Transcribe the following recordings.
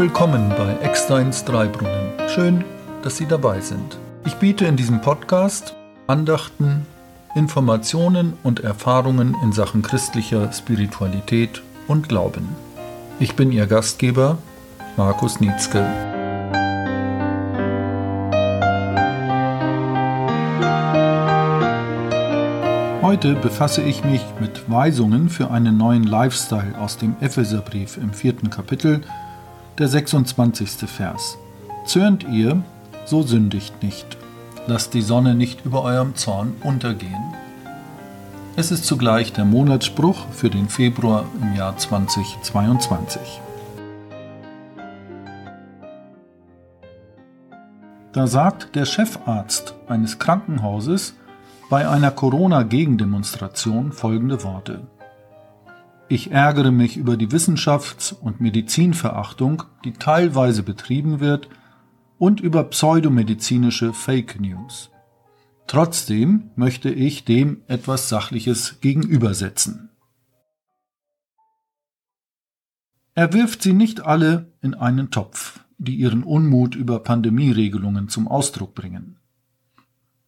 Willkommen bei Ecksteins Dreibrunnen. Schön, dass Sie dabei sind. Ich biete in diesem Podcast Andachten, Informationen und Erfahrungen in Sachen christlicher Spiritualität und Glauben. Ich bin Ihr Gastgeber, Markus Nietzsche. Heute befasse ich mich mit Weisungen für einen neuen Lifestyle aus dem Epheserbrief im vierten Kapitel, der 26. Vers. Zürnt ihr, so sündigt nicht. Lasst die Sonne nicht über eurem Zorn untergehen. Es ist zugleich der Monatsspruch für den Februar im Jahr 2022. Da sagt der Chefarzt eines Krankenhauses, bei einer Corona-Gegendemonstration folgende Worte. Ich ärgere mich über die Wissenschafts- und Medizinverachtung, die teilweise betrieben wird, und über pseudomedizinische Fake News. Trotzdem möchte ich dem etwas Sachliches gegenübersetzen. Er wirft sie nicht alle in einen Topf, die ihren Unmut über Pandemieregelungen zum Ausdruck bringen.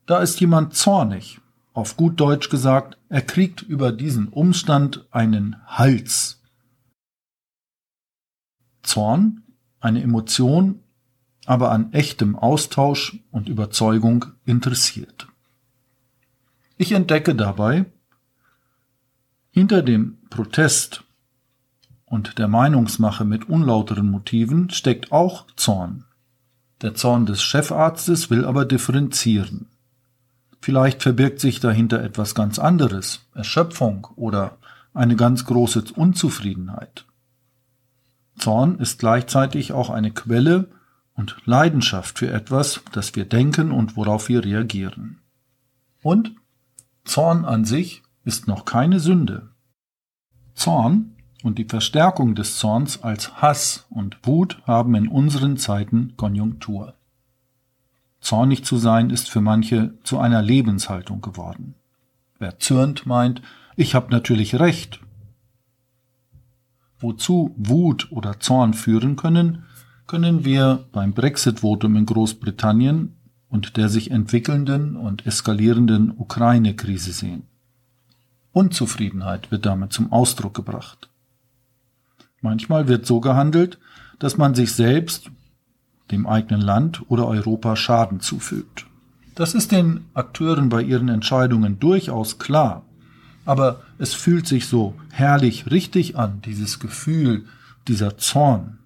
Da ist jemand zornig. Auf gut Deutsch gesagt, er kriegt über diesen Umstand einen Hals. Zorn, eine Emotion, aber an echtem Austausch und Überzeugung interessiert. Ich entdecke dabei, hinter dem Protest und der Meinungsmache mit unlauteren Motiven steckt auch Zorn. Der Zorn des Chefarztes will aber differenzieren. Vielleicht verbirgt sich dahinter etwas ganz anderes, Erschöpfung oder eine ganz große Unzufriedenheit. Zorn ist gleichzeitig auch eine Quelle und Leidenschaft für etwas, das wir denken und worauf wir reagieren. Und Zorn an sich ist noch keine Sünde. Zorn und die Verstärkung des Zorns als Hass und Wut haben in unseren Zeiten Konjunktur. Zornig zu sein ist für manche zu einer Lebenshaltung geworden. Wer zürnt, meint, ich habe natürlich recht. Wozu Wut oder Zorn führen können, können wir beim Brexit-Votum in Großbritannien und der sich entwickelnden und eskalierenden Ukraine-Krise sehen. Unzufriedenheit wird damit zum Ausdruck gebracht. Manchmal wird so gehandelt, dass man sich selbst dem eigenen Land oder Europa Schaden zufügt. Das ist den Akteuren bei ihren Entscheidungen durchaus klar, aber es fühlt sich so herrlich richtig an, dieses Gefühl, dieser Zorn.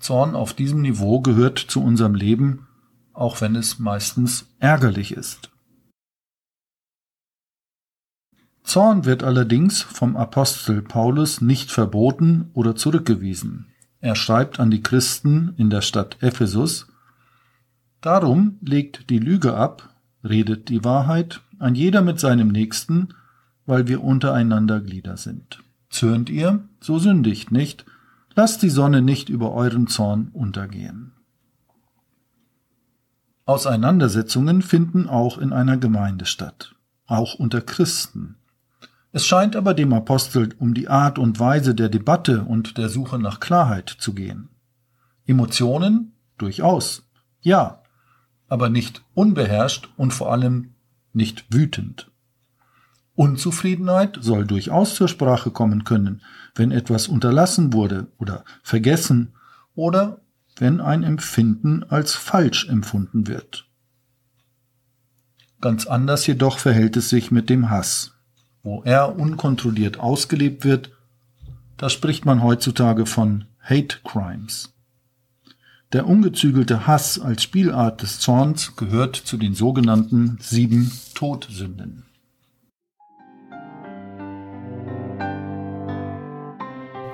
Zorn auf diesem Niveau gehört zu unserem Leben, auch wenn es meistens ärgerlich ist. Zorn wird allerdings vom Apostel Paulus nicht verboten oder zurückgewiesen. Er schreibt an die Christen in der Stadt Ephesus, Darum legt die Lüge ab, redet die Wahrheit, ein jeder mit seinem Nächsten, weil wir untereinander Glieder sind. Zürnt ihr, so sündigt nicht, lasst die Sonne nicht über euren Zorn untergehen. Auseinandersetzungen finden auch in einer Gemeinde statt, auch unter Christen. Es scheint aber dem Apostel um die Art und Weise der Debatte und der Suche nach Klarheit zu gehen. Emotionen? Durchaus. Ja. Aber nicht unbeherrscht und vor allem nicht wütend. Unzufriedenheit soll durchaus zur Sprache kommen können, wenn etwas unterlassen wurde oder vergessen oder wenn ein Empfinden als falsch empfunden wird. Ganz anders jedoch verhält es sich mit dem Hass wo er unkontrolliert ausgelebt wird, da spricht man heutzutage von Hate Crimes. Der ungezügelte Hass als Spielart des Zorns gehört zu den sogenannten sieben Todsünden.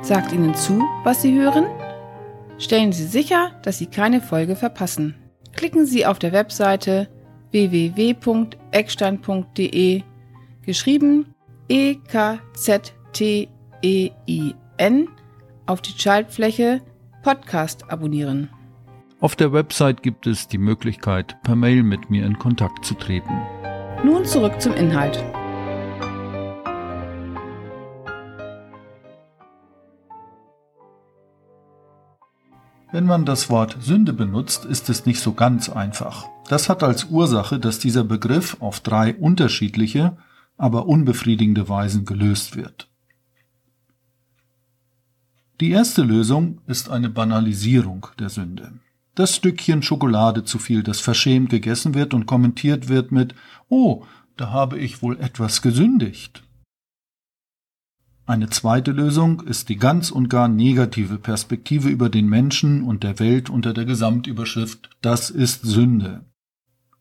Sagt Ihnen zu, was Sie hören? Stellen Sie sicher, dass Sie keine Folge verpassen. Klicken Sie auf der Webseite www.eckstein.de geschrieben E-K-Z-T-E-I-N auf die Schaltfläche Podcast abonnieren. Auf der Website gibt es die Möglichkeit, per Mail mit mir in Kontakt zu treten. Nun zurück zum Inhalt. Wenn man das Wort Sünde benutzt, ist es nicht so ganz einfach. Das hat als Ursache, dass dieser Begriff auf drei unterschiedliche, aber unbefriedigende Weisen gelöst wird. Die erste Lösung ist eine Banalisierung der Sünde. Das Stückchen Schokolade zu viel, das verschämt gegessen wird und kommentiert wird mit Oh, da habe ich wohl etwas gesündigt. Eine zweite Lösung ist die ganz und gar negative Perspektive über den Menschen und der Welt unter der Gesamtüberschrift Das ist Sünde.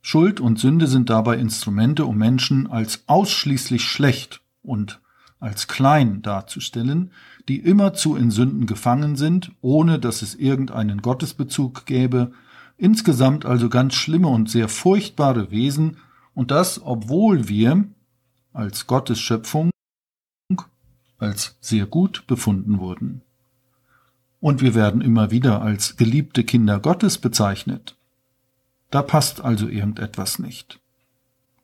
Schuld und Sünde sind dabei Instrumente, um Menschen als ausschließlich schlecht und als klein darzustellen, die immerzu in Sünden gefangen sind, ohne dass es irgendeinen Gottesbezug gäbe, insgesamt also ganz schlimme und sehr furchtbare Wesen, und das, obwohl wir als Gottes Schöpfung als sehr gut befunden wurden. Und wir werden immer wieder als geliebte Kinder Gottes bezeichnet. Da passt also irgendetwas nicht.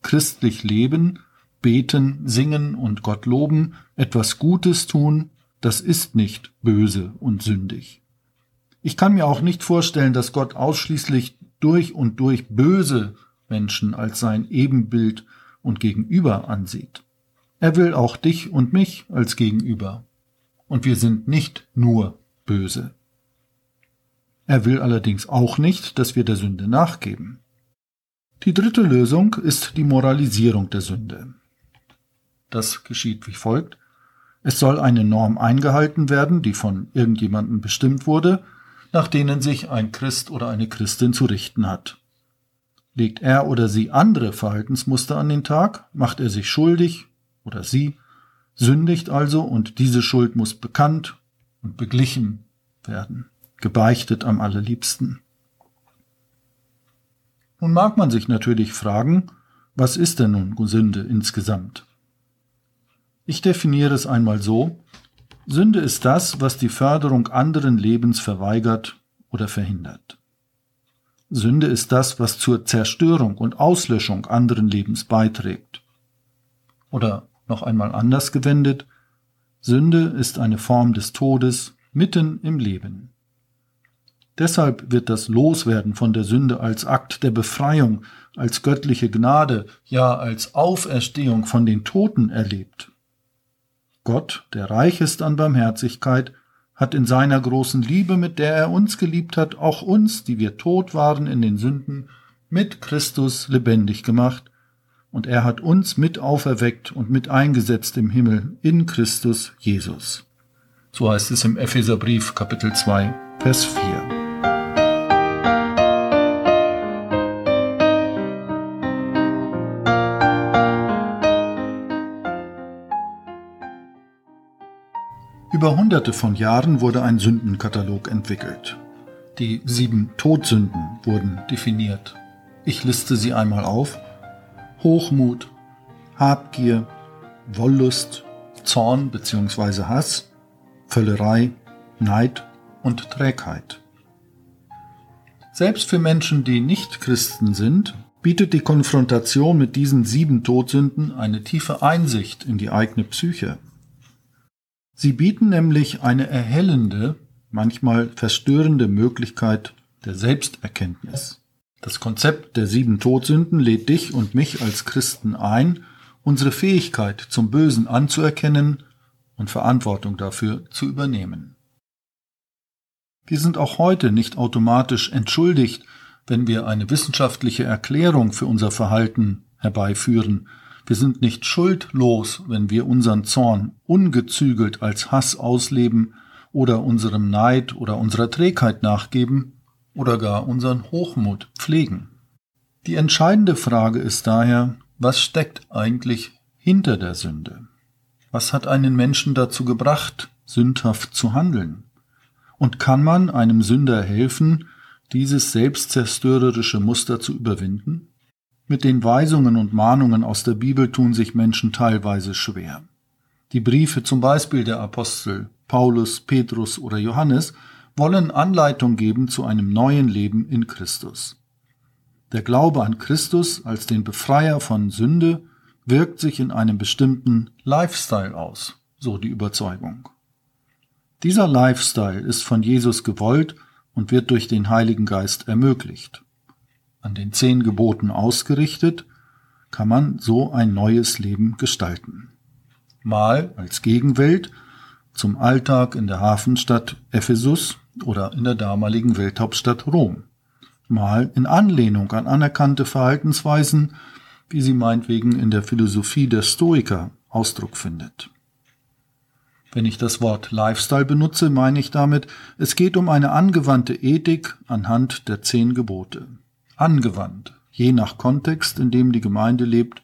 Christlich leben, beten, singen und Gott loben, etwas Gutes tun, das ist nicht böse und sündig. Ich kann mir auch nicht vorstellen, dass Gott ausschließlich durch und durch böse Menschen als sein Ebenbild und Gegenüber ansieht. Er will auch dich und mich als Gegenüber. Und wir sind nicht nur böse. Er will allerdings auch nicht, dass wir der Sünde nachgeben. Die dritte Lösung ist die Moralisierung der Sünde. Das geschieht wie folgt. Es soll eine Norm eingehalten werden, die von irgendjemandem bestimmt wurde, nach denen sich ein Christ oder eine Christin zu richten hat. Legt er oder sie andere Verhaltensmuster an den Tag, macht er sich schuldig oder sie, sündigt also und diese Schuld muss bekannt und beglichen werden, gebeichtet am allerliebsten. Nun mag man sich natürlich fragen, was ist denn nun Sünde insgesamt? Ich definiere es einmal so, Sünde ist das, was die Förderung anderen Lebens verweigert oder verhindert. Sünde ist das, was zur Zerstörung und Auslöschung anderen Lebens beiträgt. Oder noch einmal anders gewendet, Sünde ist eine Form des Todes mitten im Leben. Deshalb wird das Loswerden von der Sünde als Akt der Befreiung, als göttliche Gnade, ja als Auferstehung von den Toten erlebt. Gott, der reich ist an Barmherzigkeit, hat in seiner großen Liebe, mit der er uns geliebt hat, auch uns, die wir tot waren in den Sünden, mit Christus lebendig gemacht und er hat uns mit auferweckt und mit eingesetzt im Himmel in Christus Jesus. So heißt es im Epheserbrief Kapitel 2, Vers 4. Über hunderte von Jahren wurde ein Sündenkatalog entwickelt. Die sieben Todsünden wurden definiert. Ich liste sie einmal auf Hochmut, Habgier, Wollust, Zorn bzw. Hass, Völlerei, Neid und Trägheit. Selbst für Menschen, die nicht Christen sind, bietet die Konfrontation mit diesen sieben Todsünden eine tiefe Einsicht in die eigene Psyche. Sie bieten nämlich eine erhellende, manchmal verstörende Möglichkeit der Selbsterkenntnis. Das Konzept der sieben Todsünden lädt dich und mich als Christen ein, unsere Fähigkeit zum Bösen anzuerkennen und Verantwortung dafür zu übernehmen. Wir sind auch heute nicht automatisch entschuldigt, wenn wir eine wissenschaftliche Erklärung für unser Verhalten herbeiführen. Wir sind nicht schuldlos, wenn wir unseren Zorn ungezügelt als Hass ausleben oder unserem Neid oder unserer Trägheit nachgeben oder gar unseren Hochmut pflegen. Die entscheidende Frage ist daher, was steckt eigentlich hinter der Sünde? Was hat einen Menschen dazu gebracht, sündhaft zu handeln? Und kann man einem Sünder helfen, dieses selbstzerstörerische Muster zu überwinden? Mit den Weisungen und Mahnungen aus der Bibel tun sich Menschen teilweise schwer. Die Briefe zum Beispiel der Apostel Paulus, Petrus oder Johannes wollen Anleitung geben zu einem neuen Leben in Christus. Der Glaube an Christus als den Befreier von Sünde wirkt sich in einem bestimmten Lifestyle aus, so die Überzeugung. Dieser Lifestyle ist von Jesus gewollt und wird durch den Heiligen Geist ermöglicht. An den zehn Geboten ausgerichtet, kann man so ein neues Leben gestalten. Mal als Gegenwelt zum Alltag in der Hafenstadt Ephesus oder in der damaligen Welthauptstadt Rom. Mal in Anlehnung an anerkannte Verhaltensweisen, wie sie meinetwegen in der Philosophie der Stoiker Ausdruck findet. Wenn ich das Wort Lifestyle benutze, meine ich damit, es geht um eine angewandte Ethik anhand der zehn Gebote. Angewandt, je nach Kontext, in dem die Gemeinde lebt,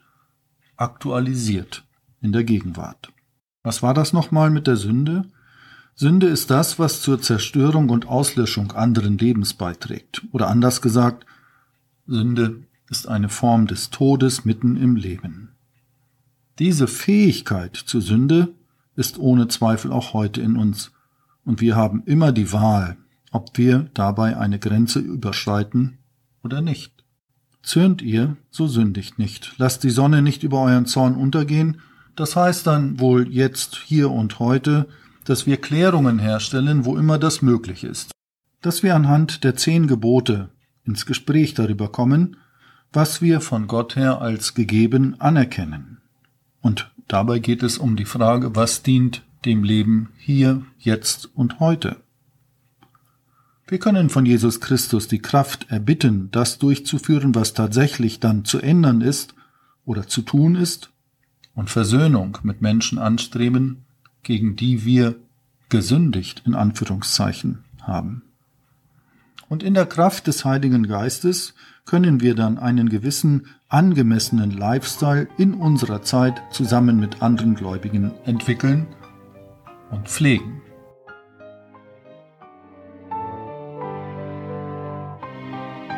aktualisiert in der Gegenwart. Was war das nochmal mit der Sünde? Sünde ist das, was zur Zerstörung und Auslöschung anderen Lebens beiträgt. Oder anders gesagt, Sünde ist eine Form des Todes mitten im Leben. Diese Fähigkeit zur Sünde ist ohne Zweifel auch heute in uns, und wir haben immer die Wahl, ob wir dabei eine Grenze überschreiten oder nicht. Zürnt ihr, so sündigt nicht, lasst die Sonne nicht über euren Zorn untergehen, das heißt dann wohl jetzt, hier und heute, dass wir Klärungen herstellen, wo immer das möglich ist. Dass wir anhand der zehn Gebote ins Gespräch darüber kommen, was wir von Gott her als gegeben anerkennen. Und dabei geht es um die Frage, was dient dem Leben hier, jetzt und heute. Wir können von Jesus Christus die Kraft erbitten, das durchzuführen, was tatsächlich dann zu ändern ist oder zu tun ist, und Versöhnung mit Menschen anstreben, gegen die wir gesündigt in Anführungszeichen haben. Und in der Kraft des Heiligen Geistes können wir dann einen gewissen angemessenen Lifestyle in unserer Zeit zusammen mit anderen Gläubigen entwickeln und pflegen.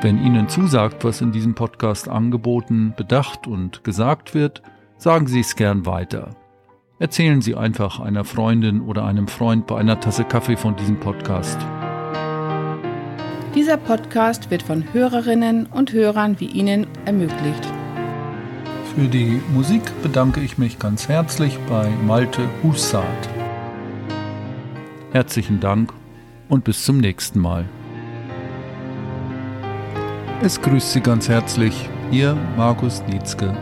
Wenn Ihnen zusagt, was in diesem Podcast angeboten, bedacht und gesagt wird, sagen Sie es gern weiter. Erzählen Sie einfach einer Freundin oder einem Freund bei einer Tasse Kaffee von diesem Podcast. Dieser Podcast wird von Hörerinnen und Hörern wie Ihnen ermöglicht. Für die Musik bedanke ich mich ganz herzlich bei Malte Hussard. Herzlichen Dank und bis zum nächsten Mal. Es grüßt Sie ganz herzlich, Ihr Markus Nietzke